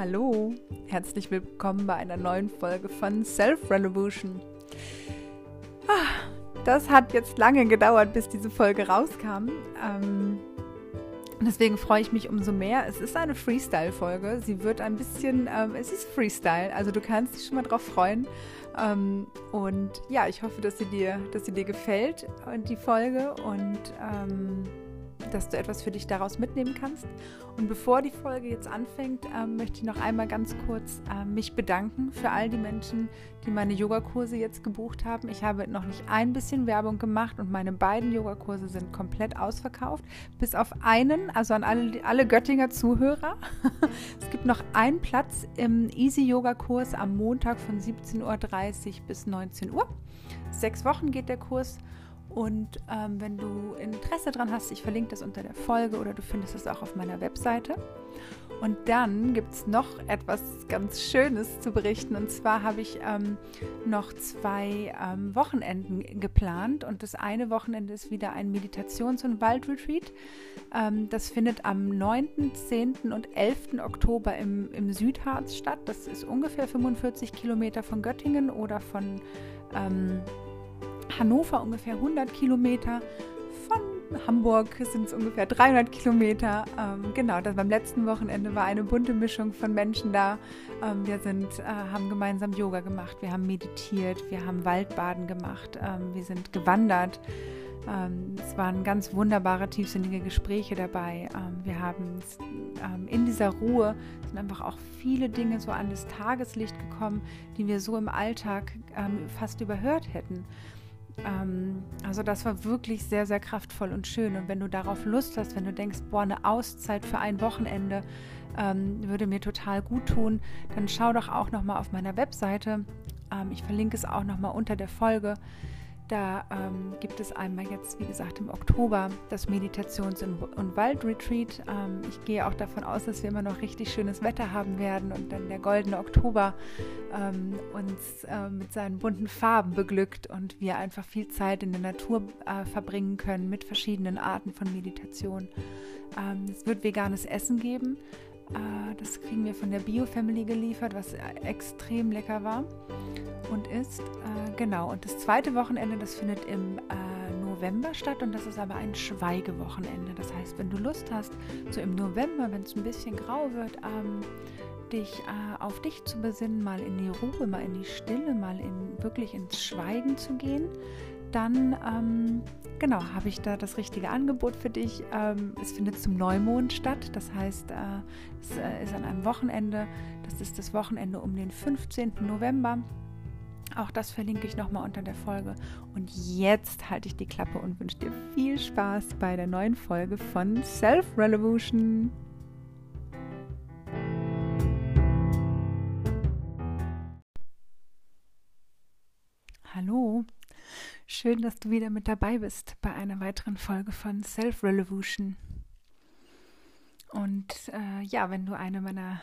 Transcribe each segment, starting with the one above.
Hallo, herzlich willkommen bei einer neuen Folge von Self Revolution. Ah, das hat jetzt lange gedauert, bis diese Folge rauskam. Ähm, deswegen freue ich mich umso mehr. Es ist eine Freestyle-Folge. Sie wird ein bisschen, ähm, es ist Freestyle, also du kannst dich schon mal drauf freuen. Ähm, und ja, ich hoffe, dass sie dir, dass sie dir gefällt, äh, die Folge. Und ähm, dass du etwas für dich daraus mitnehmen kannst. Und bevor die Folge jetzt anfängt, ähm, möchte ich noch einmal ganz kurz äh, mich bedanken für all die Menschen, die meine Yogakurse jetzt gebucht haben. Ich habe noch nicht ein bisschen Werbung gemacht und meine beiden Yogakurse sind komplett ausverkauft, bis auf einen, also an alle, alle Göttinger Zuhörer. es gibt noch einen Platz im Easy Yoga Kurs am Montag von 17.30 Uhr bis 19 Uhr. Sechs Wochen geht der Kurs und ähm, wenn du Interesse daran hast, ich verlinke das unter der Folge oder du findest es auch auf meiner Webseite. Und dann gibt es noch etwas ganz Schönes zu berichten. Und zwar habe ich ähm, noch zwei ähm, Wochenenden geplant. Und das eine Wochenende ist wieder ein Meditations- und Waldretreat. Ähm, das findet am 9., 10. und 11. Oktober im, im Südharz statt. Das ist ungefähr 45 Kilometer von Göttingen oder von ähm, Hannover ungefähr 100 Kilometer. Von Hamburg sind es ungefähr 300 Kilometer. Ähm, genau, das beim letzten Wochenende war eine bunte Mischung von Menschen da. Ähm, wir sind, äh, haben gemeinsam Yoga gemacht, wir haben meditiert, wir haben Waldbaden gemacht, ähm, wir sind gewandert. Ähm, es waren ganz wunderbare, tiefsinnige Gespräche dabei. Ähm, wir haben ähm, in dieser Ruhe sind einfach auch viele Dinge so an das Tageslicht gekommen, die wir so im Alltag fast überhört hätten. Ähm, also das war wirklich sehr, sehr kraftvoll und schön. Und wenn du darauf Lust hast, wenn du denkst, boah, eine Auszeit für ein Wochenende ähm, würde mir total gut tun, dann schau doch auch nochmal auf meiner Webseite. Ähm, ich verlinke es auch nochmal unter der Folge. Da ähm, gibt es einmal jetzt, wie gesagt, im Oktober das Meditations- und Waldretreat. Ähm, ich gehe auch davon aus, dass wir immer noch richtig schönes Wetter haben werden und dann der goldene Oktober ähm, uns äh, mit seinen bunten Farben beglückt und wir einfach viel Zeit in der Natur äh, verbringen können mit verschiedenen Arten von Meditation. Ähm, es wird veganes Essen geben. Äh, das kriegen wir von der Bio-Family geliefert, was extrem lecker war und ist. Äh, genau, und das zweite Wochenende, das findet im äh, November statt und das ist aber ein Schweigewochenende. Das heißt, wenn du Lust hast, so im November, wenn es ein bisschen grau wird, ähm, dich äh, auf dich zu besinnen, mal in die Ruhe, mal in die Stille, mal in, wirklich ins Schweigen zu gehen, dann ähm, genau habe ich da das richtige Angebot für dich. Ähm, es findet zum Neumond statt, das heißt, äh, es äh, ist an einem Wochenende. Das ist das Wochenende um den 15. November. Auch das verlinke ich nochmal unter der Folge. Und jetzt halte ich die Klappe und wünsche dir viel Spaß bei der neuen Folge von Self Revolution. Hallo, schön, dass du wieder mit dabei bist bei einer weiteren Folge von Self Revolution. Und äh, ja, wenn du eine meiner,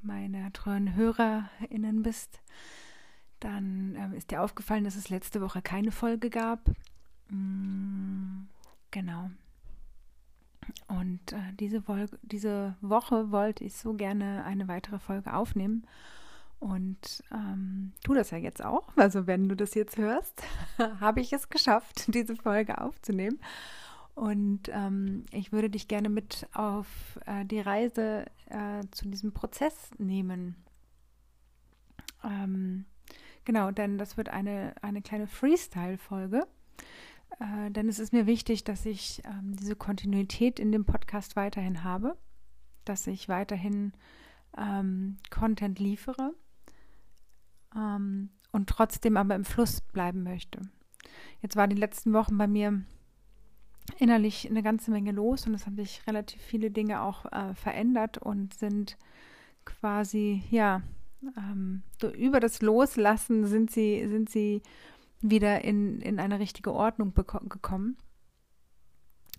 meiner treuen HörerInnen bist, dann äh, ist dir aufgefallen, dass es letzte Woche keine Folge gab. Mm, genau. Und äh, diese, diese Woche wollte ich so gerne eine weitere Folge aufnehmen. Und ähm, tu das ja jetzt auch. Also wenn du das jetzt hörst, habe ich es geschafft, diese Folge aufzunehmen. Und ähm, ich würde dich gerne mit auf äh, die Reise äh, zu diesem Prozess nehmen. Ähm, Genau, denn das wird eine, eine kleine Freestyle-Folge. Äh, denn es ist mir wichtig, dass ich ähm, diese Kontinuität in dem Podcast weiterhin habe, dass ich weiterhin ähm, Content liefere ähm, und trotzdem aber im Fluss bleiben möchte. Jetzt war die letzten Wochen bei mir innerlich eine ganze Menge los und es haben sich relativ viele Dinge auch äh, verändert und sind quasi, ja, ähm, so über das Loslassen sind sie, sind sie wieder in, in eine richtige Ordnung gekommen.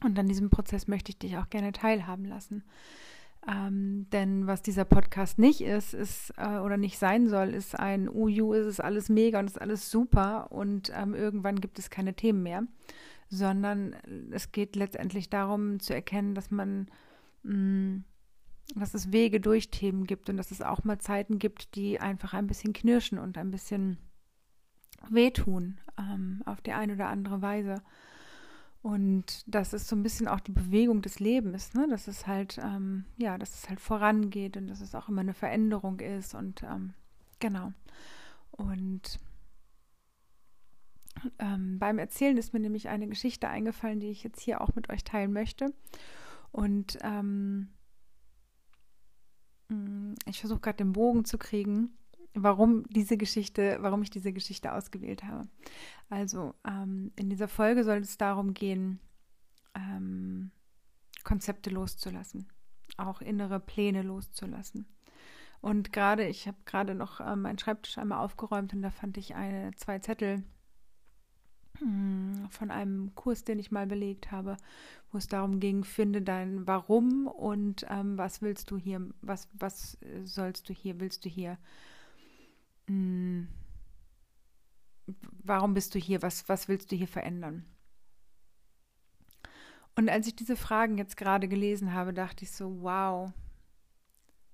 Und an diesem Prozess möchte ich dich auch gerne teilhaben lassen. Ähm, denn was dieser Podcast nicht ist, ist äh, oder nicht sein soll, ist ein Uju, ist es alles mega und ist alles super und ähm, irgendwann gibt es keine Themen mehr, sondern es geht letztendlich darum zu erkennen, dass man mh, mm, dass es Wege durch Themen gibt und dass es auch mal Zeiten gibt, die einfach ein bisschen knirschen und ein bisschen wehtun ähm, auf die eine oder andere Weise. Und dass es so ein bisschen auch die Bewegung des Lebens, ne? dass es halt, ähm, ja, dass es halt vorangeht und dass es auch immer eine Veränderung ist und ähm, genau. Und ähm, beim Erzählen ist mir nämlich eine Geschichte eingefallen, die ich jetzt hier auch mit euch teilen möchte. Und ähm, mm, ich versuche gerade den Bogen zu kriegen, warum diese Geschichte, warum ich diese Geschichte ausgewählt habe. Also ähm, in dieser Folge soll es darum gehen, ähm, Konzepte loszulassen, auch innere Pläne loszulassen. Und gerade, ich habe gerade noch äh, meinen Schreibtisch einmal aufgeräumt und da fand ich eine, zwei Zettel hm, von einem Kurs, den ich mal belegt habe, wo es darum ging, finde dein Warum und ähm, was willst du hier, was, was sollst du hier, willst du hier, mh, hm, warum bist du hier, was, was willst du hier verändern? Und als ich diese Fragen jetzt gerade gelesen habe, dachte ich so, wow,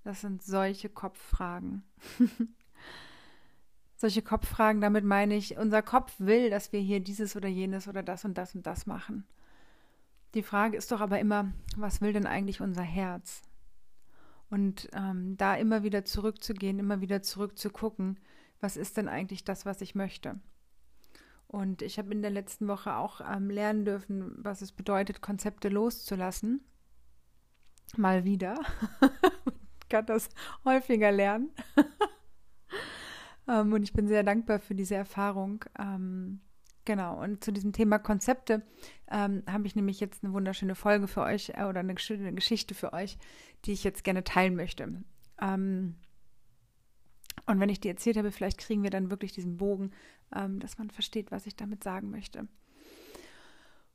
das sind solche Kopffragen. solche Kopffragen, damit meine ich, unser Kopf will, dass wir hier dieses oder jenes oder das und das und das machen. Die Frage ist doch aber immer, was will denn eigentlich unser Herz? Und ähm, da immer wieder zurückzugehen, immer wieder zurückzugucken, was ist denn eigentlich das, was ich möchte? Und ich habe in der letzten Woche auch ähm, lernen dürfen, was es bedeutet, Konzepte loszulassen. Mal wieder. ich kann das häufiger lernen. Ähm, und ich bin sehr dankbar für diese Erfahrung. Ähm, genau, und zu diesem Thema Konzepte ähm, habe ich nämlich jetzt eine wunderschöne Folge für euch äh, oder eine, eine, Geschichte für euch, die ich jetzt gerne teilen möchte. Ähm, und wenn ich die erzählt habe, vielleicht kriegen wir dann wirklich diesen Bogen, ähm, dass man versteht, was ich damit sagen möchte.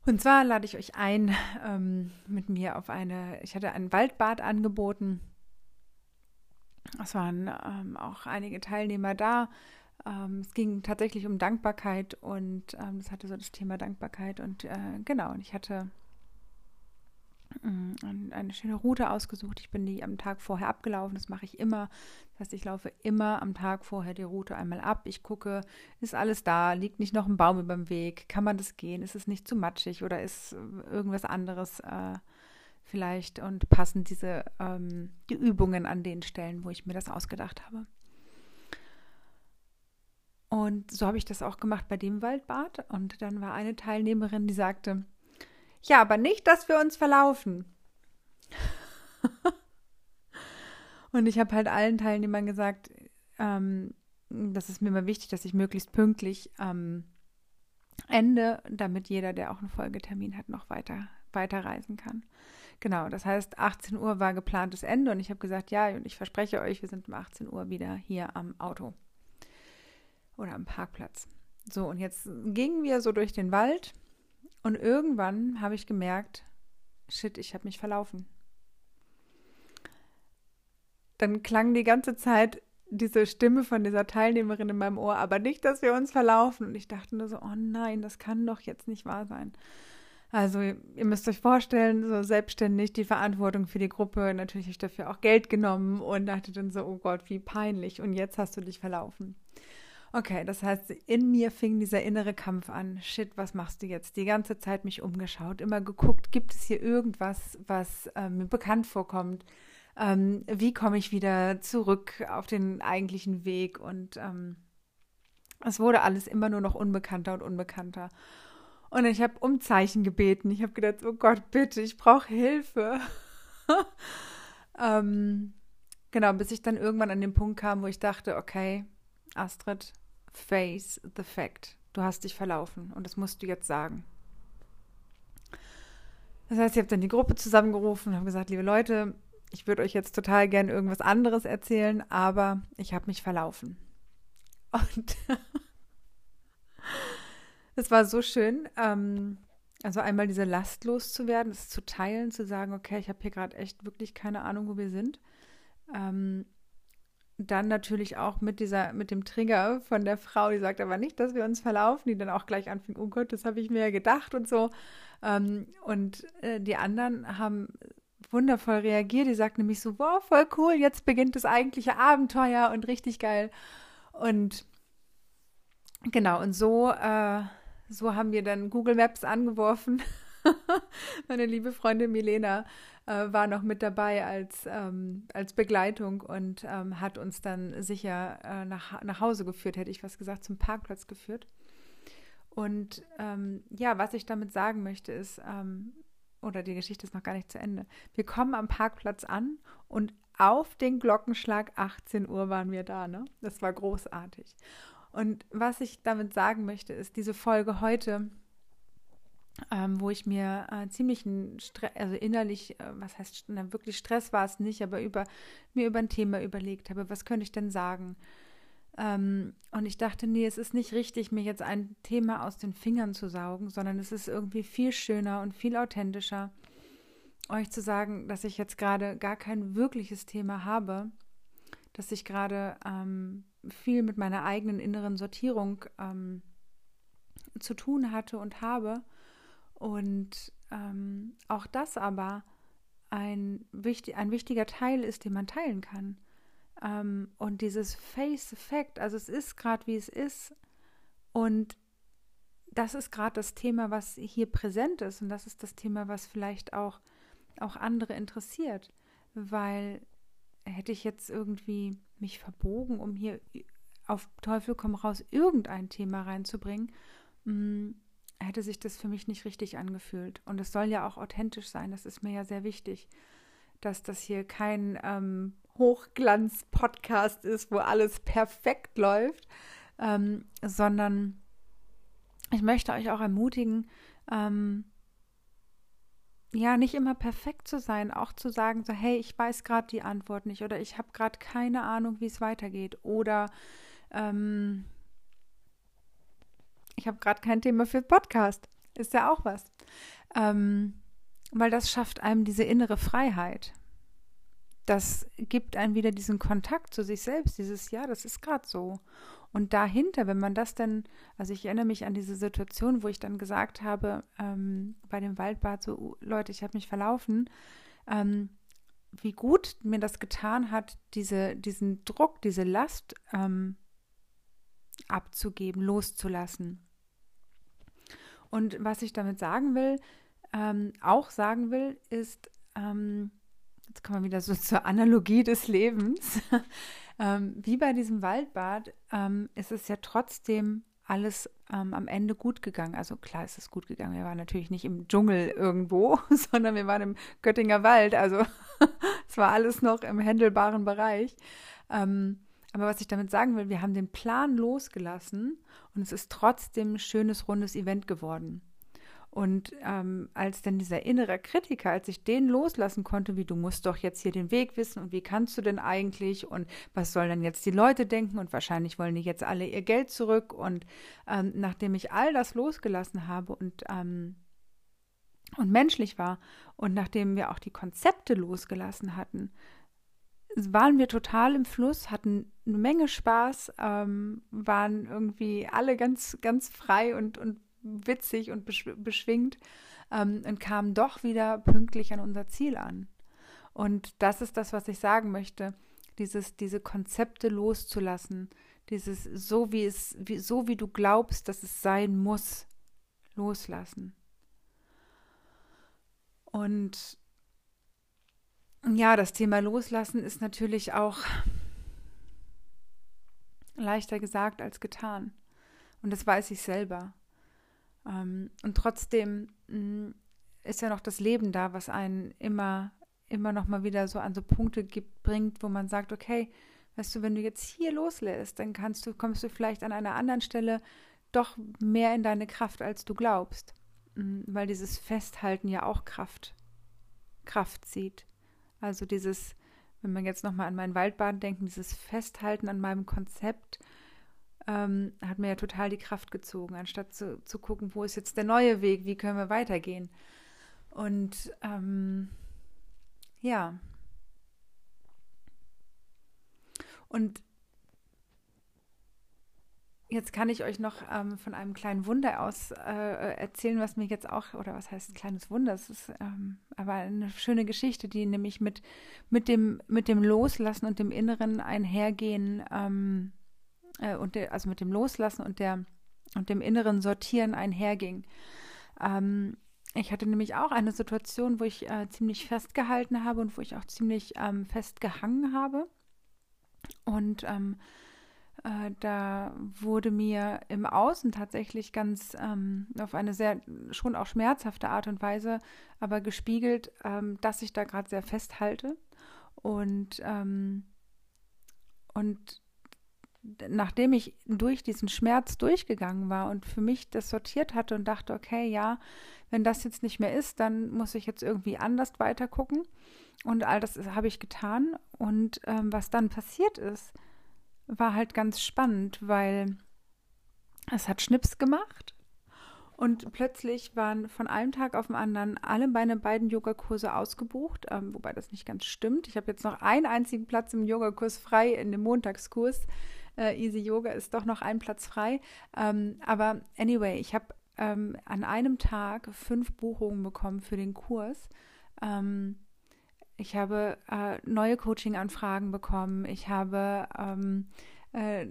Und zwar lade ich euch ein, ähm, mit mir auf eine, ich hatte ein Waldbad angeboten es waren ähm, auch einige Teilnehmer da. Ähm, es ging tatsächlich um Dankbarkeit und ähm, es hatte so das Thema Dankbarkeit. Und äh, genau, und ich hatte eine schöne Route ausgesucht. Ich bin die am Tag vorher abgelaufen. Das mache ich immer. Das heißt, ich laufe immer am Tag vorher die Route einmal ab. Ich gucke, ist alles da? Liegt nicht noch ein Baum über dem Weg? Kann man das gehen? Ist es nicht zu matschig oder ist irgendwas anderes? Äh, vielleicht und passen diese ähm, die Übungen an den Stellen, wo ich mir das ausgedacht habe. Und so habe ich das auch gemacht bei dem Waldbad. Und dann war eine Teilnehmerin, die sagte, ja, aber nicht, dass wir uns verlaufen. und ich habe halt allen Teilnehmern gesagt, ähm, das ist mir immer wichtig, dass ich möglichst pünktlich am Ende, damit jeder, der auch einen Folgetermin hat, noch weiter, weiter reisen kann. Genau, das heißt, 18 Uhr war geplantes Ende und ich habe gesagt, ja, und ich verspreche euch, wir sind um 18 Uhr wieder hier am Auto oder am Parkplatz. So, und jetzt gingen wir so durch den Wald und irgendwann habe ich gemerkt, shit, ich habe mich verlaufen. Dann klang die ganze Zeit diese Stimme von dieser Teilnehmerin in meinem Ohr, aber nicht, dass wir uns verlaufen. Und ich dachte nur so, oh nein, das kann doch jetzt nicht wahr sein. Also ihr müsst euch vorstellen, so selbstständig die Verantwortung für die Gruppe, natürlich habe ich dafür auch Geld genommen und dachte dann so, oh Gott, wie peinlich und jetzt hast du dich verlaufen. Okay, das heißt, in mir fing dieser innere Kampf an. Shit, was machst du jetzt? Die ganze Zeit mich umgeschaut, immer geguckt, gibt es hier irgendwas, was äh, mir bekannt vorkommt? Ähm, wie komme ich wieder zurück auf den eigentlichen Weg? Und ähm, es wurde alles immer nur noch unbekannter und unbekannter. Und ich habe um Zeichen gebeten. Ich habe gedacht, oh Gott, bitte, ich brauche Hilfe. ähm, genau, bis ich dann irgendwann an den Punkt kam, wo ich dachte, okay, Astrid, face the fact. Du hast dich verlaufen und das musst du jetzt sagen. Das heißt, ich habe dann die Gruppe zusammengerufen und habe gesagt, liebe Leute, ich würde euch jetzt total gern irgendwas anderes erzählen, aber ich habe mich verlaufen. Und es war so schön. Ähm, also einmal diese Last loszuwerden, es zu teilen, zu sagen, okay, ich habe hier gerade echt wirklich keine Ahnung, wo wir sind. Ähm, dann natürlich auch mit dieser, mit dem Trigger von der Frau, die sagt aber nicht, dass wir uns verlaufen, die dann auch gleich anfing, oh Gott, das habe ich mir ja gedacht und so. Ähm, und äh, die anderen haben wundervoll reagiert. Die sagt nämlich so, wow, voll cool, jetzt beginnt das eigentliche Abenteuer und richtig geil. Und genau, und so, äh, so haben wir dann Google Maps angeworfen. Meine liebe Freundin Milena äh, war noch mit dabei als, ähm, als Begleitung und ähm, hat uns dann sicher äh, nach, nach Hause geführt, hätte ich was gesagt, zum Parkplatz geführt. Und ähm, ja, was ich damit sagen möchte, ist, ähm, oder die Geschichte ist noch gar nicht zu Ende. Wir kommen am Parkplatz an und auf den Glockenschlag 18 Uhr waren wir da. Ne? Das war großartig. Und was ich damit sagen möchte, ist, diese Folge heute ähm, wo ich mir äh, ziemlich also innerlich, äh, was heißt, na, wirklich Stress war es nicht, aber über, mir über ein Thema überlegt habe, was könnte ich denn sagen? Ähm, und ich dachte, nee, es ist nicht richtig, mir jetzt ein Thema aus den Fingern zu saugen, sondern es ist irgendwie viel schöner und viel authentischer, euch zu sagen, dass ich jetzt gerade gar kein wirkliches Thema habe, dass ich gerade ähm, viel mit meiner eigenen inneren Sortierung ähm, zu tun hatte und habe und ähm, auch das aber ein, wichtig, ein wichtiger Teil ist, den man teilen kann. Ähm, und dieses Face-Effekt, also es ist gerade wie es ist. Und das ist gerade das Thema, was hier präsent ist. Und das ist das Thema, was vielleicht auch, auch andere interessiert. Weil hätte ich jetzt irgendwie mich verbogen, um hier auf Teufel komm raus irgendein Thema reinzubringen, mh, mm, hätte sich das für mich nicht richtig angefühlt. Und es soll ja auch authentisch sein. Das ist mir ja sehr wichtig, dass das hier kein ähm, Hochglanz-Podcast ist, wo alles perfekt läuft, ähm, sondern ich möchte euch auch ermutigen, ähm, ja, nicht immer perfekt zu sein, auch zu sagen, so, hey, ich weiß gerade die Antwort nicht oder ich habe gerade keine Ahnung, wie es weitergeht oder ähm, ich habe gerade kein Thema für Podcast. Ist ja auch was. Ähm, weil das schafft einem diese innere Freiheit. Das gibt einem wieder diesen Kontakt zu sich selbst, dieses Ja, das ist gerade so. Und dahinter, wenn man das dann, also ich erinnere mich an diese Situation, wo ich dann gesagt habe, ähm, bei dem Waldbad, so, uh, Leute, ich habe mich verlaufen, ähm, wie gut mir das getan hat, diese, diesen Druck, diese Last ähm, abzugeben, loszulassen. Und was ich damit sagen will, ähm, auch sagen will, ist, ähm, jetzt kommen wir wieder so zur Analogie des Lebens. ähm, wie bei diesem Waldbad ähm, ist es ja trotzdem alles ähm, am Ende gut gegangen. Also klar ist es gut gegangen. Wir waren natürlich nicht im Dschungel irgendwo, sondern wir waren im Göttinger Wald. Also es war alles noch im händelbaren Bereich. Ähm, aber was ich damit sagen will, wir haben den Plan losgelassen und es ist trotzdem ein schönes, rundes Event geworden. Und ähm, als dann dieser innere Kritiker, als ich den loslassen konnte, wie du musst doch jetzt hier den Weg wissen und wie kannst du denn eigentlich und was sollen dann jetzt die Leute denken und wahrscheinlich wollen die jetzt alle ihr Geld zurück und ähm, nachdem ich all das losgelassen habe und ähm, und menschlich war und nachdem wir auch die Konzepte losgelassen hatten, waren wir total im Fluss, hatten eine Menge Spaß, ähm, waren irgendwie alle ganz, ganz frei und, und witzig und beschwingt ähm, und kamen doch wieder pünktlich an unser Ziel an. Und das ist das, was ich sagen möchte, dieses, diese Konzepte loszulassen, dieses so wie es, wie, so wie du glaubst, dass es sein muss, loslassen. Und ja, das Thema Loslassen ist natürlich auch leichter gesagt als getan. Und das weiß ich selber. Ähm, und trotzdem mm, ist ja noch das Leben da, was einen immer, immer noch mal wieder so an so Punkte gibt, bringt, wo man sagt, okay, weißt du, wenn du jetzt hier loslässt, dann kannst du, kommst du vielleicht an einer anderen Stelle doch mehr in deine Kraft, als du glaubst. Mm, weil dieses Festhalten ja auch Kraft, Kraft zieht. Also dieses, wenn man jetzt nochmal an mein Waldbad denkt, dieses Festhalten an meinem Konzept ähm, hat mir ja total die Kraft gezogen, anstatt zu, zu gucken, wo ist jetzt der neue Weg, wie können wir weitergehen. Und ähm, ja. Und Jetzt kann ich euch noch ähm, von einem kleinen Wunder aus äh, erzählen, was mir jetzt auch, oder was heißt ein kleines Wunder, es ist ähm, aber eine schöne Geschichte, die nämlich mit, mit, dem, mit dem Loslassen und dem Inneren einhergehen, ähm, äh, und der, also mit dem Loslassen und, der, und dem inneren Sortieren einherging. Ähm, ich hatte nämlich auch eine Situation, wo ich äh, ziemlich festgehalten habe und wo ich auch ziemlich ähm, festgehangen habe. Und ähm, äh, da wurde mir im Außen tatsächlich ganz ähm, auf eine sehr schon auch schmerzhafte Art und Weise aber gespiegelt, ähm, dass ich da gerade sehr festhalte und ähm, und nachdem ich durch diesen Schmerz durchgegangen war und für mich das sortiert hatte und dachte, okay, ja, wenn das jetzt nicht mehr ist, dann muss ich jetzt irgendwie anders weiter gucken. Und all das habe ich getan. Und ähm, was dann passiert ist, war halt ganz spannend, weil es hat Schnips gemacht und plötzlich waren von einem Tag auf den anderen alle meine beiden Yogakurse ausgebucht, ähm, wobei das nicht ganz stimmt. Ich habe jetzt noch einen einzigen Platz im Yogakurs frei, in dem Montagskurs. Äh, Easy Yoga ist doch noch ein Platz frei. Ähm, aber anyway, ich habe ähm, an einem Tag fünf Buchungen bekommen für den Kurs. Ähm, ich habe äh, neue Coaching-Anfragen bekommen. Ich habe ähm, äh,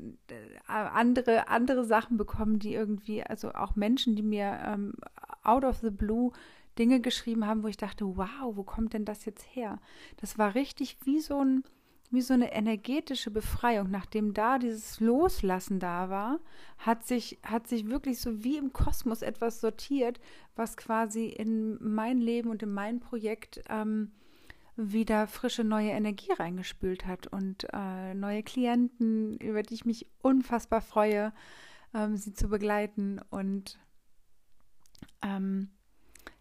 andere, andere Sachen bekommen, die irgendwie, also auch Menschen, die mir ähm, out of the blue Dinge geschrieben haben, wo ich dachte, wow, wo kommt denn das jetzt her? Das war richtig wie so ein, wie so eine energetische Befreiung. Nachdem da dieses Loslassen da war, hat sich, hat sich wirklich so wie im Kosmos etwas sortiert, was quasi in mein Leben und in mein Projekt ähm, wieder frische neue Energie reingespült hat und äh, neue Klienten, über die ich mich unfassbar freue, ähm, sie zu begleiten. Und ähm,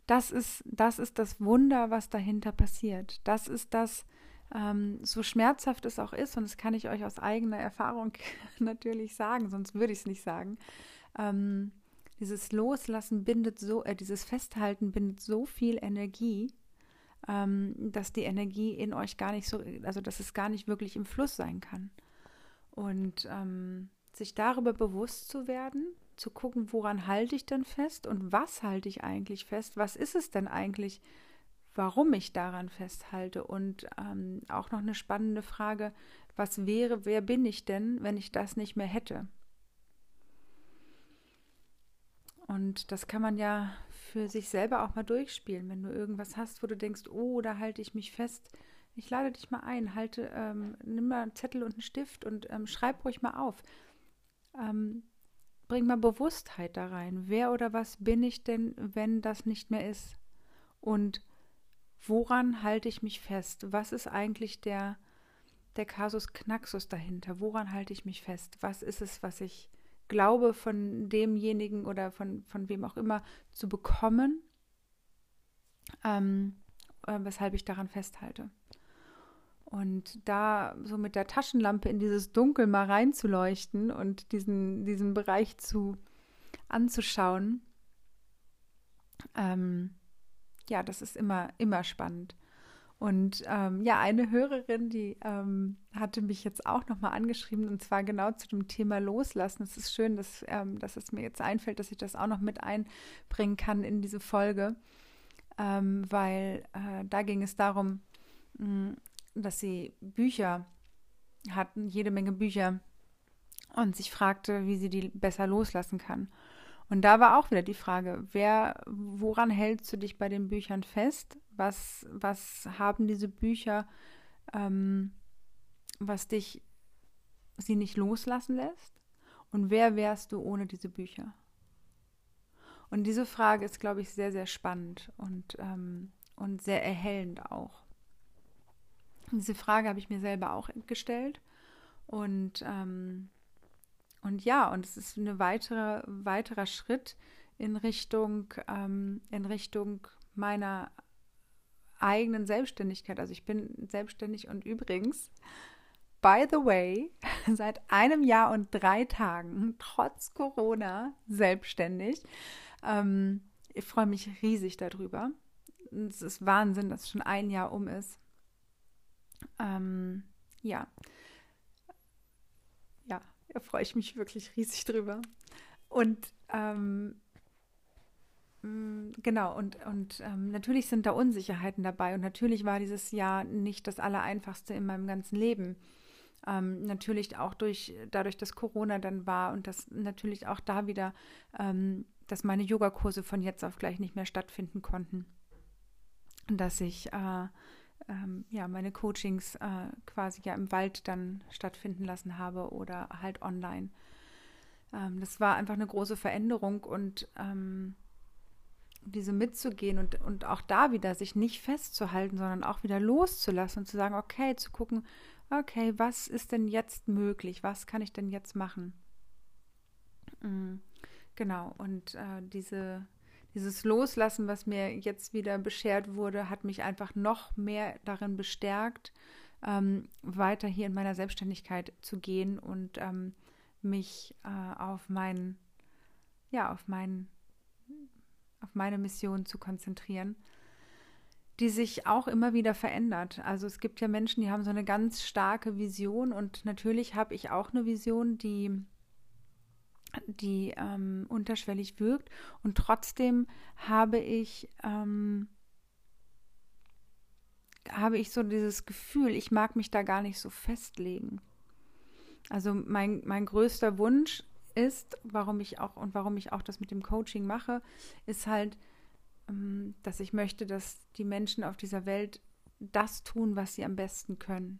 das ist, das ist das Wunder, was dahinter passiert. Das ist das, ähm, so schmerzhaft es auch ist, und das kann ich euch aus eigener Erfahrung natürlich sagen, sonst würde ich es nicht sagen. Ähm, dieses Loslassen bindet so, äh, dieses Festhalten bindet so viel Energie dass die Energie in euch gar nicht so, also dass es gar nicht wirklich im Fluss sein kann. Und ähm, sich darüber bewusst zu werden, zu gucken, woran halte ich denn fest und was halte ich eigentlich fest, was ist es denn eigentlich, warum ich daran festhalte und ähm, auch noch eine spannende Frage, was wäre, wer bin ich denn, wenn ich das nicht mehr hätte? Und das kann man ja für sich selber auch mal durchspielen, wenn du irgendwas hast, wo du denkst, oh, da halte ich mich fest. Ich lade dich mal ein, halte, ähm, nimm mal einen Zettel und einen Stift und ähm, schreib ruhig mal auf. Ähm, bring mal Bewusstheit da rein. Wer oder was bin ich denn, wenn das nicht mehr ist? Und woran halte ich mich fest? Was ist eigentlich der, der Kasus Knaxus dahinter? Woran halte ich mich fest? Was ist es, was ich Glaube von demjenigen oder von, von wem auch immer zu bekommen, ähm, äh, weshalb ich daran festhalte. Und da so mit der Taschenlampe in dieses Dunkel mal reinzuleuchten und diesen, diesen Bereich zu anzuschauen, ähm, ja, das ist immer, immer spannend. Und ähm, ja, eine Hörerin, die ähm, hatte mich jetzt auch nochmal angeschrieben und zwar genau zu dem Thema Loslassen. Es ist schön, dass, ähm, dass es mir jetzt einfällt, dass ich das auch noch mit einbringen kann in diese Folge, ähm, weil äh, da ging es darum, mh, dass sie Bücher hatten, jede Menge Bücher und sich fragte, wie sie die besser loslassen kann. Und da war auch wieder die Frage, wer, woran hältst du dich bei den Büchern fest? Was, was haben diese Bücher, ähm, was dich sie nicht loslassen lässt? Und wer wärst du ohne diese Bücher? Und diese Frage ist, glaube ich, sehr, sehr spannend und, ähm, und sehr erhellend auch. diese Frage habe ich mir selber auch gestellt. Und ähm, und ja, und es ist ein weitere, weiterer Schritt in Richtung, ähm, in Richtung meiner eigenen Selbstständigkeit. Also ich bin selbstständig und übrigens, by the way, seit einem Jahr und drei Tagen, trotz Corona, selbstständig. Ähm, ich freue mich riesig darüber. Es ist Wahnsinn, dass schon ein Jahr um ist. Ähm, ja, Da freue ich mich wirklich riesig drüber. Und ähm, genau, und, und ähm, natürlich sind da Unsicherheiten dabei. Und natürlich war dieses Jahr nicht das Allereinfachste in meinem ganzen Leben. Ähm, natürlich auch durch, dadurch, dass Corona dann war und dass natürlich auch da wieder, ähm, dass meine Yogakurse von jetzt auf gleich nicht mehr stattfinden konnten. Und dass ich äh, ähm, ja meine Coachings äh, quasi ja im Wald dann stattfinden lassen habe oder halt online. Ähm, das war einfach eine große Veränderung und ähm, diese mitzugehen und, und auch da wieder sich nicht festzuhalten, sondern auch wieder loszulassen und zu sagen, okay, zu gucken, okay, was ist denn jetzt möglich? Was kann ich denn jetzt machen? Mhm. Genau, und äh, diese, dieses Loslassen, was mir jetzt wieder beschert wurde, hat mich einfach noch mehr darin bestärkt, ähm, weiter hier in meiner Selbstständigkeit zu gehen und ähm, mich äh, auf mein, ja, auf mein, auf meine Mission zu konzentrieren die sich auch immer wieder verändert. Also es gibt ja Menschen, die haben so eine ganz starke Vision und natürlich habe ich auch eine Vision, die, die ähm, unterschwellig wirkt und trotzdem habe ich ähm, habe ich so dieses Gefühl, ich mag mich da gar nicht so festlegen. Also mein, mein größter Wunsch ist, warum ich auch und warum ich auch das mit dem Coaching mache, ist halt, ähm, dass ich möchte, dass die Menschen auf dieser Welt das tun, was sie am besten können.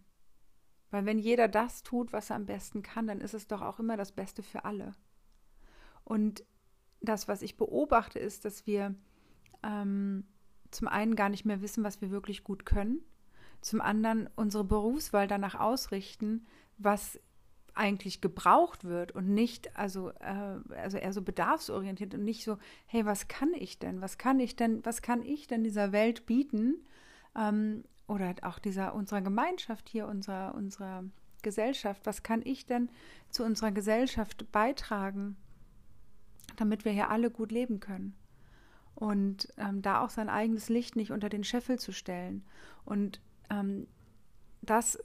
Weil wenn jeder das tut, was er am besten kann, dann ist es doch auch immer das Beste für alle. Und das, was ich beobachte, ist, dass wir ähm, zum einen gar nicht mehr wissen, was wir wirklich gut können, zum anderen unsere Berufswahl danach ausrichten, was eigentlich gebraucht wird und nicht, also, äh, also eher so bedarfsorientiert und nicht so, hey, was kann ich denn? Was kann ich denn, was kann ich denn dieser Welt bieten? Ähm, oder auch dieser unserer Gemeinschaft hier, unserer, unserer Gesellschaft, was kann ich denn zu unserer Gesellschaft beitragen, damit wir hier alle gut leben können? Und ähm, da auch sein eigenes Licht nicht unter den Scheffel zu stellen. Und ähm, das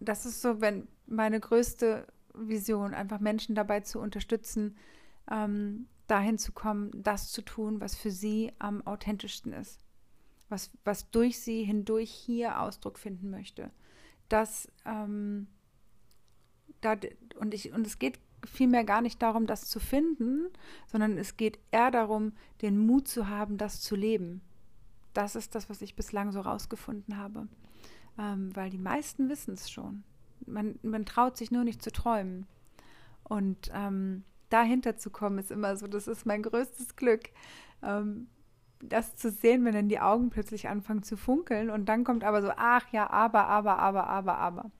das ist so, wenn meine größte Vision, einfach Menschen dabei zu unterstützen, ähm, dahin zu kommen, das zu tun, was für sie am authentischsten ist, was, was durch sie hindurch hier Ausdruck finden möchte. Das, ähm, da, und, ich, und es geht vielmehr gar nicht darum, das zu finden, sondern es geht eher darum, den Mut zu haben, das zu leben. Das ist das, was ich bislang so rausgefunden habe ähm, weil die meisten wissen es schon. Man, man traut sich nur nicht zu träumen. Und ähm, dahinter zu kommen, ist immer so, das ist mein größtes Glück. Ähm, das zu sehen, wenn dann die Augen plötzlich anfangen zu funkeln und dann kommt aber so, ach ja, aber, aber, aber, aber, aber.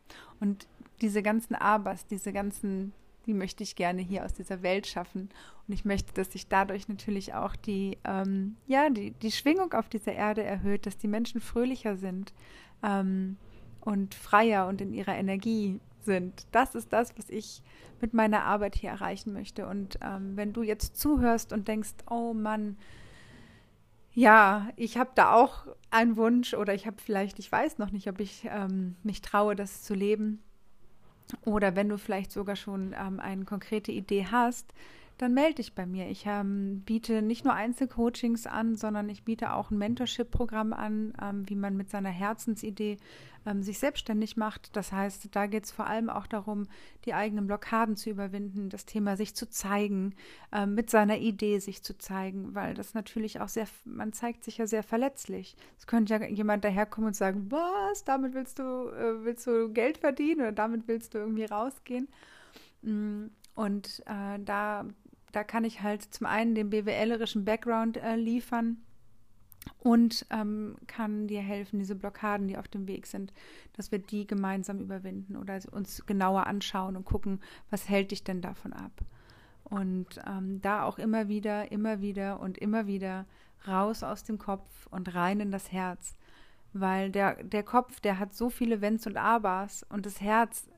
Und diese ganzen Abers, diese ganzen, die möchte ich gerne hier aus dieser Welt schaffen. Und ich möchte, dass sich dadurch natürlich auch die, ähm, ja, die, die Schwingung auf dieser Erde erhöht, dass die Menschen fröhlicher sind, ähm, und freier und in ihrer Energie sind. Das ist das, was ich mit meiner Arbeit hier erreichen möchte. Und ähm, wenn du jetzt zuhörst und denkst, oh Mann, ja, ich habe da auch einen Wunsch oder ich habe vielleicht, ich weiß noch nicht, ob ich ähm, mich traue, das zu leben. Oder wenn du vielleicht sogar schon ähm, eine konkrete Idee hast, dann melde dich bei mir. Ich ähm, biete nicht nur Einzelcoachings an, sondern ich biete auch ein Mentorship-Programm an, ähm, wie man mit seiner Herzensidee ähm, sich selbstständig macht. Das heißt, da geht es vor allem auch darum, die eigenen Blockaden zu überwinden, das Thema sich zu zeigen, ähm, mit seiner Idee sich zu zeigen, weil das natürlich auch sehr, man zeigt sich ja sehr verletzlich. Es könnte ja jemand daherkommen und sagen, was, damit willst du, äh, willst du Geld verdienen oder damit willst du irgendwie rausgehen. Mm, und äh, da da kann ich halt zum einen den BWLerischen Background äh, liefern und ähm, kann dir helfen, diese Blockaden, die auf dem Weg sind, dass wir die gemeinsam überwinden oder uns genauer anschauen und gucken, was hält dich denn davon ab. Und ähm, da auch immer wieder, immer wieder und immer wieder raus aus dem Kopf und rein in das Herz. Weil der, der Kopf, der hat so viele Wenns und Abers und das Herz,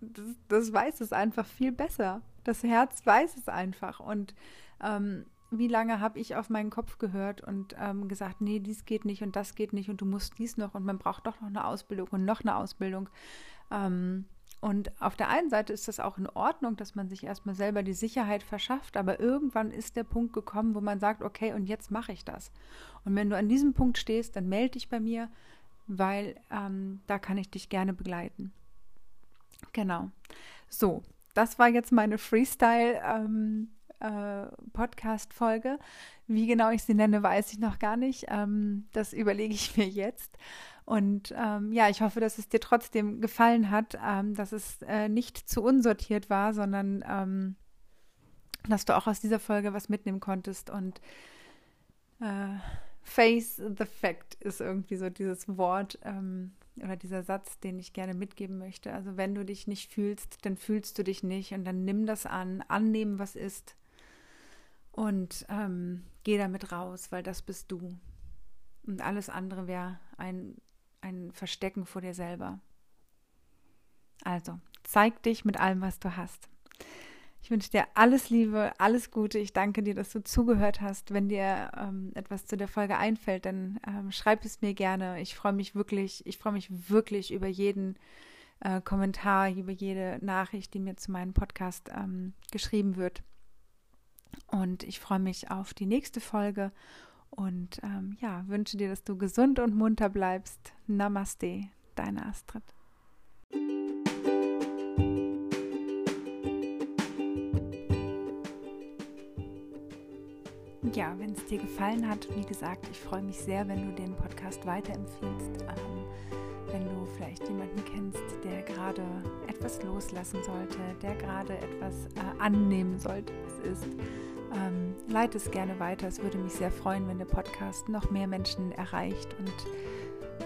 das, das weiß es einfach viel besser. Das Herz weiß es einfach. Und ähm, wie lange habe ich auf meinen Kopf gehört und ähm, gesagt, nee, dies geht nicht und das geht nicht und du musst dies noch und man braucht doch noch eine Ausbildung und noch eine Ausbildung. Ähm, Und auf der einen Seite ist das auch in Ordnung, dass man sich erstmal selber die Sicherheit verschafft, aber irgendwann ist der Punkt gekommen, wo man sagt, okay, und jetzt mache ich das. Und wenn du an diesem Punkt stehst, dann melde dich bei mir, weil ähm, da kann ich dich gerne begleiten. Genau. So, das war jetzt meine Freestyle. Ähm, äh, Podcast-Folge. Wie genau ich sie nenne, weiß ich noch gar nicht. Ähm, das überlege ich mir jetzt. Und ähm, ja, ich hoffe, dass es dir trotzdem gefallen hat, ähm, dass es äh, nicht zu unsortiert war, sondern ähm, dass du auch aus dieser Folge was mitnehmen konntest. Und äh, face the fact ist irgendwie so dieses Wort ähm, oder dieser Satz, den ich gerne mitgeben möchte. Also wenn du dich nicht fühlst, dann fühlst du dich nicht und dann nimm das an, annehmen, was ist und ähm, geh damit raus, weil das bist du. Und alles andere wäre ein, ein Verstecken vor dir selber. Also, zeig dich mit allem, was du hast. Ich wünsche dir alles Liebe, alles Gute. Ich danke dir, dass du zugehört hast. Wenn dir ähm, etwas zu der Folge einfällt, dann ähm, schreib es mir gerne. Ich freue mich wirklich, ich freue mich wirklich über jeden äh, Kommentar, über jede Nachricht, die mir zu meinem Podcast ähm, geschrieben wird. Und ich freue mich auf die nächste Folge und ähm, ja, wünsche dir, dass du gesund und munter bleibst. Namaste, deine Astrid. Ja, wenn es dir gefallen hat, wie gesagt, ich freue mich sehr, wenn du den Podcast weiterempfiehlst. Ähm, wenn du vielleicht jemanden kennst, der gerade etwas loslassen sollte, der gerade etwas äh, annehmen sollte, was ist ähm, leite es gerne weiter. Es würde mich sehr freuen, wenn der Podcast noch mehr Menschen erreicht und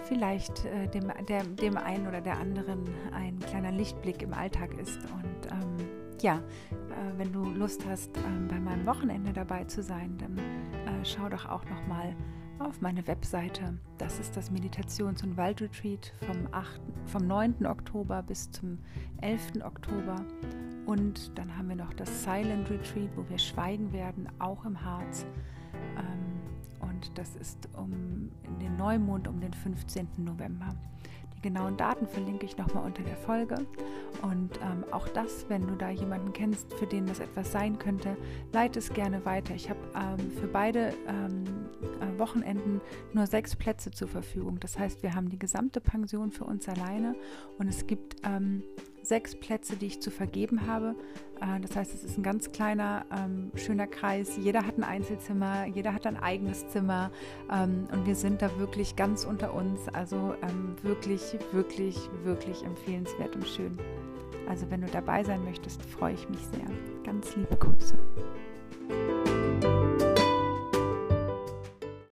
vielleicht äh, dem, der, dem einen oder der anderen ein kleiner Lichtblick im Alltag ist. Und ähm, ja, äh, wenn du Lust hast, äh, bei meinem Wochenende dabei zu sein, dann äh, schau doch auch noch mal auf meine Webseite. Das ist das Meditations- und Waldretreat vom, 8, vom 9. Oktober bis zum 11. Oktober. Und dann haben wir noch das Silent Retreat, wo wir schweigen werden, auch im Harz. Ähm, und das ist um den Neumond um den 15. November. Genauen Daten verlinke ich nochmal unter der Folge. Und ähm, auch das, wenn du da jemanden kennst, für den das etwas sein könnte, leite es gerne weiter. Ich habe ähm, für beide ähm, äh, Wochenenden nur sechs Plätze zur Verfügung. Das heißt, wir haben die gesamte Pension für uns alleine und es gibt ähm, sechs Plätze, die ich zu vergeben habe. Äh, das heißt, es ist ein ganz kleiner, ähm, schöner Kreis. Jeder hat ein Einzelzimmer, jeder hat ein eigenes Zimmer ähm, und wir sind da wirklich ganz unter uns. Also ähm, wirklich, wirklich, wirklich empfehlenswert und schön. Also wenn du dabei sein möchtest, freue ich mich sehr. Ganz liebe Grüße.